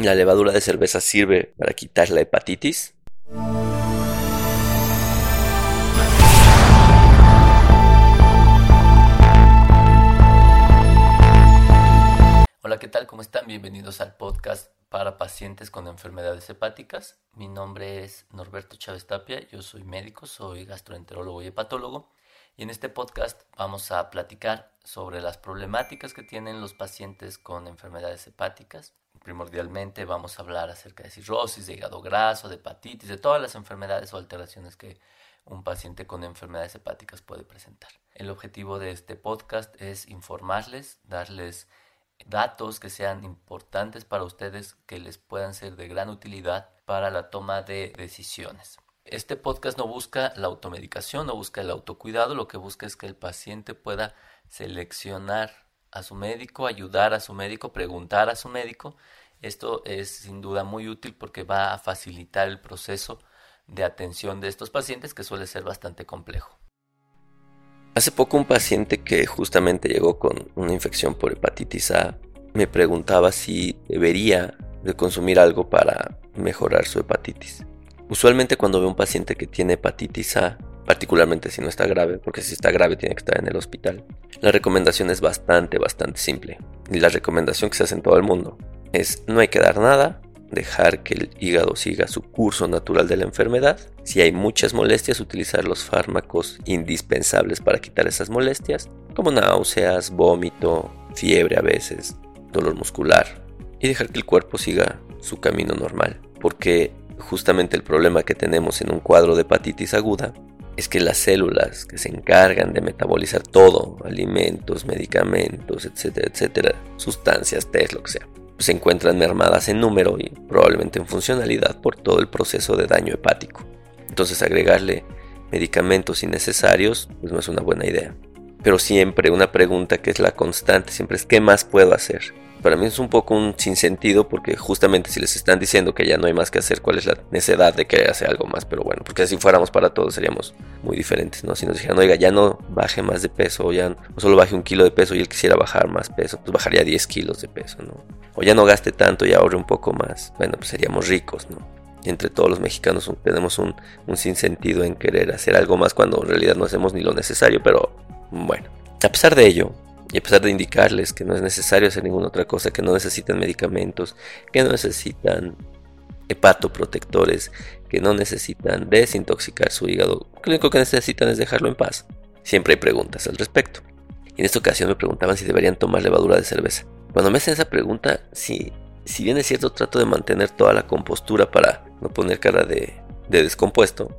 La levadura de cerveza sirve para quitar la hepatitis. Hola, ¿qué tal? ¿Cómo están? Bienvenidos al podcast para pacientes con enfermedades hepáticas. Mi nombre es Norberto Chávez Tapia, yo soy médico, soy gastroenterólogo y hepatólogo. Y en este podcast vamos a platicar sobre las problemáticas que tienen los pacientes con enfermedades hepáticas primordialmente vamos a hablar acerca de cirrosis, de hígado graso, de hepatitis, de todas las enfermedades o alteraciones que un paciente con enfermedades hepáticas puede presentar. El objetivo de este podcast es informarles, darles datos que sean importantes para ustedes, que les puedan ser de gran utilidad para la toma de decisiones. Este podcast no busca la automedicación, no busca el autocuidado, lo que busca es que el paciente pueda seleccionar a su médico, ayudar a su médico, preguntar a su médico. Esto es sin duda muy útil porque va a facilitar el proceso de atención de estos pacientes que suele ser bastante complejo. Hace poco un paciente que justamente llegó con una infección por hepatitis A me preguntaba si debería de consumir algo para mejorar su hepatitis. Usualmente cuando veo un paciente que tiene hepatitis A particularmente si no está grave, porque si está grave tiene que estar en el hospital. La recomendación es bastante, bastante simple. Y la recomendación que se hace en todo el mundo es no hay que dar nada, dejar que el hígado siga su curso natural de la enfermedad. Si hay muchas molestias, utilizar los fármacos indispensables para quitar esas molestias, como náuseas, vómito, fiebre a veces, dolor muscular, y dejar que el cuerpo siga su camino normal. Porque justamente el problema que tenemos en un cuadro de hepatitis aguda es que las células que se encargan de metabolizar todo, alimentos, medicamentos, etcétera, etcétera, sustancias, test, lo que sea, se encuentran mermadas en número y probablemente en funcionalidad por todo el proceso de daño hepático. Entonces agregarle medicamentos innecesarios pues no es una buena idea. Pero siempre una pregunta que es la constante siempre es ¿qué más puedo hacer? Para mí es un poco un sinsentido porque justamente si les están diciendo que ya no hay más que hacer, ¿cuál es la necesidad de que hace algo más? Pero bueno, porque si fuéramos para todos seríamos muy diferentes, ¿no? Si nos dijeran, oiga, ya no baje más de peso o ya o solo baje un kilo de peso y él quisiera bajar más peso, pues bajaría 10 kilos de peso, ¿no? O ya no gaste tanto y ahorre un poco más, bueno, pues seríamos ricos, ¿no? Entre todos los mexicanos tenemos un, un sinsentido en querer hacer algo más cuando en realidad no hacemos ni lo necesario, pero bueno. A pesar de ello, y a pesar de indicarles que no es necesario hacer ninguna otra cosa, que no necesitan medicamentos, que no necesitan hepatoprotectores, que no necesitan desintoxicar su hígado, lo único que necesitan es dejarlo en paz. Siempre hay preguntas al respecto. Y en esta ocasión me preguntaban si deberían tomar levadura de cerveza. Cuando me hacen esa pregunta, si, si bien es cierto, trato de mantener toda la compostura para no poner cara de, de descompuesto,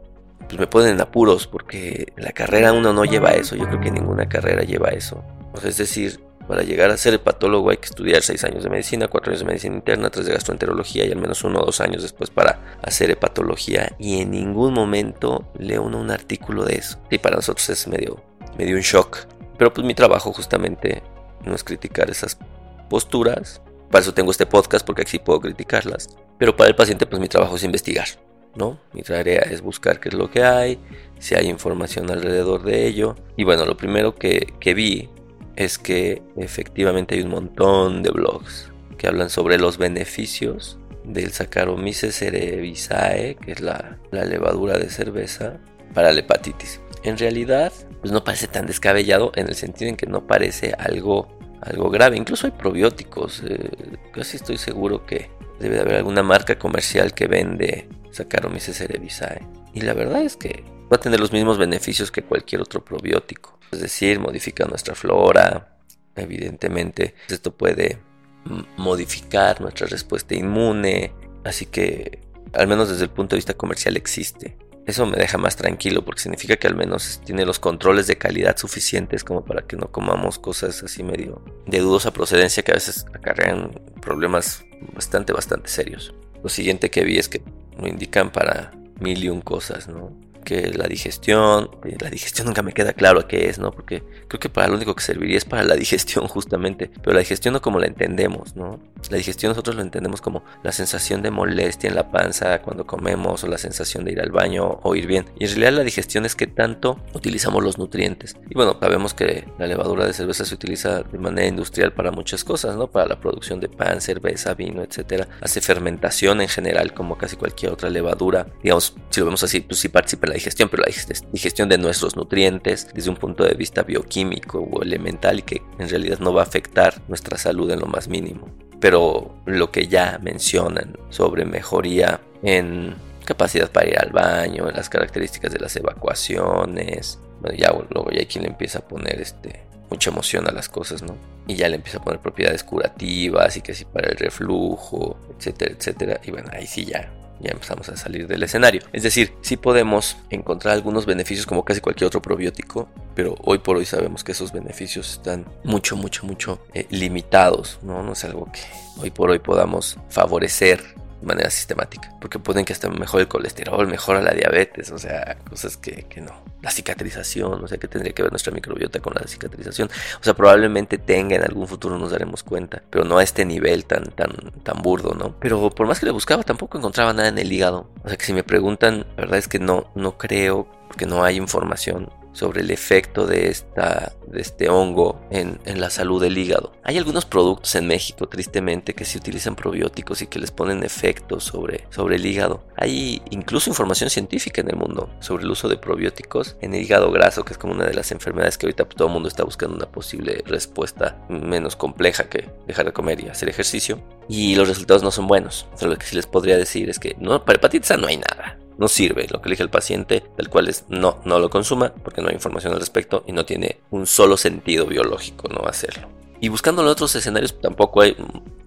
pues me ponen en apuros porque la carrera uno no lleva eso. Yo creo que ninguna carrera lleva eso es decir, para llegar a ser hepatólogo hay que estudiar 6 años de medicina, 4 años de medicina interna, 3 de gastroenterología y al menos 1 o 2 años después para hacer hepatología. Y en ningún momento leo uno un artículo de eso. Y para nosotros es medio, medio un shock. Pero pues mi trabajo justamente no es criticar esas posturas. Para eso tengo este podcast porque aquí puedo criticarlas. Pero para el paciente pues mi trabajo es investigar. ¿no? Mi tarea es buscar qué es lo que hay, si hay información alrededor de ello. Y bueno, lo primero que, que vi es que efectivamente hay un montón de blogs que hablan sobre los beneficios del Saccharomyces cerevisiae, que es la, levadura de cerveza, para la hepatitis. En realidad, pues no parece tan descabellado en el sentido en que no parece algo, algo grave. Incluso hay probióticos. Eh, casi estoy seguro que debe de haber alguna marca comercial que vende Saccharomyces cerevisiae. Y la verdad es que va a tener los mismos beneficios que cualquier otro probiótico. Es decir, modifica nuestra flora. Evidentemente, esto puede modificar nuestra respuesta inmune. Así que, al menos desde el punto de vista comercial, existe. Eso me deja más tranquilo porque significa que al menos tiene los controles de calidad suficientes como para que no comamos cosas así medio de dudosa procedencia que a veces acarrean problemas bastante, bastante serios. Lo siguiente que vi es que lo indican para mil y un cosas, ¿no? Que la digestión, la digestión nunca me queda claro qué es, ¿no? Porque creo que para lo único que serviría es para la digestión justamente, pero la digestión no como la entendemos, ¿no? La digestión nosotros lo entendemos como la sensación de molestia en la panza cuando comemos o la sensación de ir al baño o ir bien. Y en realidad la digestión es que tanto utilizamos los nutrientes. Y bueno, sabemos que la levadura de cerveza se utiliza de manera industrial para muchas cosas, ¿no? Para la producción de pan, cerveza, vino, etcétera. Hace fermentación en general como casi cualquier otra levadura. Digamos, si lo vemos así, pues sí participa en la digestión, pero la digestión de nuestros nutrientes desde un punto de vista bioquímico o elemental y que en realidad no va a afectar nuestra salud en lo más mínimo. Pero lo que ya mencionan sobre mejoría en capacidad para ir al baño, las características de las evacuaciones, bueno, ya luego ya quien le empieza a poner este mucha emoción a las cosas, ¿no? Y ya le empieza a poner propiedades curativas y que sí para el reflujo, etcétera, etcétera. Y bueno, ahí sí ya ya empezamos a salir del escenario. Es decir, sí podemos encontrar algunos beneficios como casi cualquier otro probiótico, pero hoy por hoy sabemos que esos beneficios están mucho, mucho, mucho eh, limitados, ¿no? No es algo que hoy por hoy podamos favorecer manera sistemática. Porque pueden que hasta mejore el colesterol, mejora la diabetes, o sea, cosas que, que, no. La cicatrización, o sea, que tendría que ver nuestra microbiota con la cicatrización. O sea, probablemente tenga en algún futuro nos daremos cuenta, pero no a este nivel tan, tan, tan burdo, ¿no? Pero por más que le buscaba, tampoco encontraba nada en el hígado. O sea, que si me preguntan, la verdad es que no, no creo, porque no hay información sobre el efecto de, esta, de este hongo en, la salud del hígado. Hay algunos productos en México, tristemente, que se utilizan probióticos y que les ponen efectos sobre, sobre el hígado. Hay incluso información científica en el mundo sobre el uso de probióticos en el hígado graso, que es como una de las enfermedades que ahorita todo el mundo está buscando una posible respuesta menos compleja que dejar de comer y hacer ejercicio. Y los resultados no son buenos. lo que sí les podría decir es que para hepatitis no hay nada no sirve lo que elige el paciente, del cual es no, no lo consuma, porque no hay información al respecto y no tiene un solo sentido biológico no hacerlo. Y buscando en otros escenarios tampoco hay,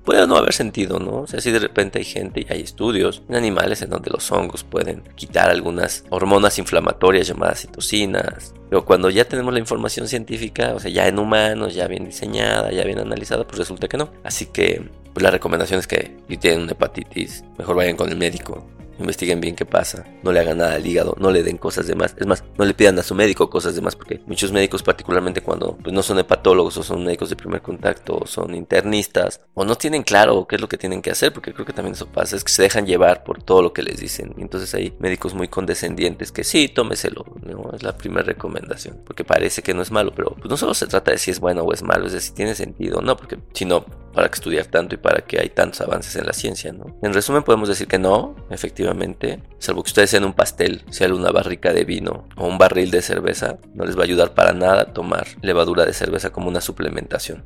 puede no haber sentido, ¿no? O sea, si de repente hay gente y hay estudios en animales en donde los hongos pueden quitar algunas hormonas inflamatorias llamadas citocinas, pero cuando ya tenemos la información científica, o sea, ya en humanos, ya bien diseñada, ya bien analizada, pues resulta que no. Así que pues la recomendación es que si tienen una hepatitis, mejor vayan con el médico investiguen bien qué pasa, no le hagan nada al hígado, no le den cosas de más, es más, no le pidan a su médico cosas de más, porque muchos médicos, particularmente cuando pues, no son hepatólogos o son médicos de primer contacto o son internistas, o no tienen claro qué es lo que tienen que hacer, porque creo que también eso pasa, es que se dejan llevar por todo lo que les dicen, y entonces hay médicos muy condescendientes que sí, tómeselo, ¿no? es la primera recomendación, porque parece que no es malo, pero pues, no solo se trata de si es bueno o es malo, es de si tiene sentido, no, porque si no, para que estudiar tanto y para que hay tantos avances en la ciencia, ¿no? En resumen podemos decir que no, efectivamente, salvo que ustedes sean un pastel, sea una barrica de vino o un barril de cerveza, no les va a ayudar para nada tomar levadura de cerveza como una suplementación.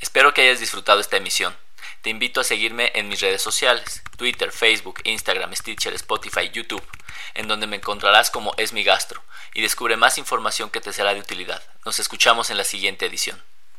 Espero que hayas disfrutado esta emisión. Te invito a seguirme en mis redes sociales, Twitter, Facebook, Instagram, Stitcher, Spotify, YouTube, en donde me encontrarás como Es mi Gastro y descubre más información que te será de utilidad. Nos escuchamos en la siguiente edición.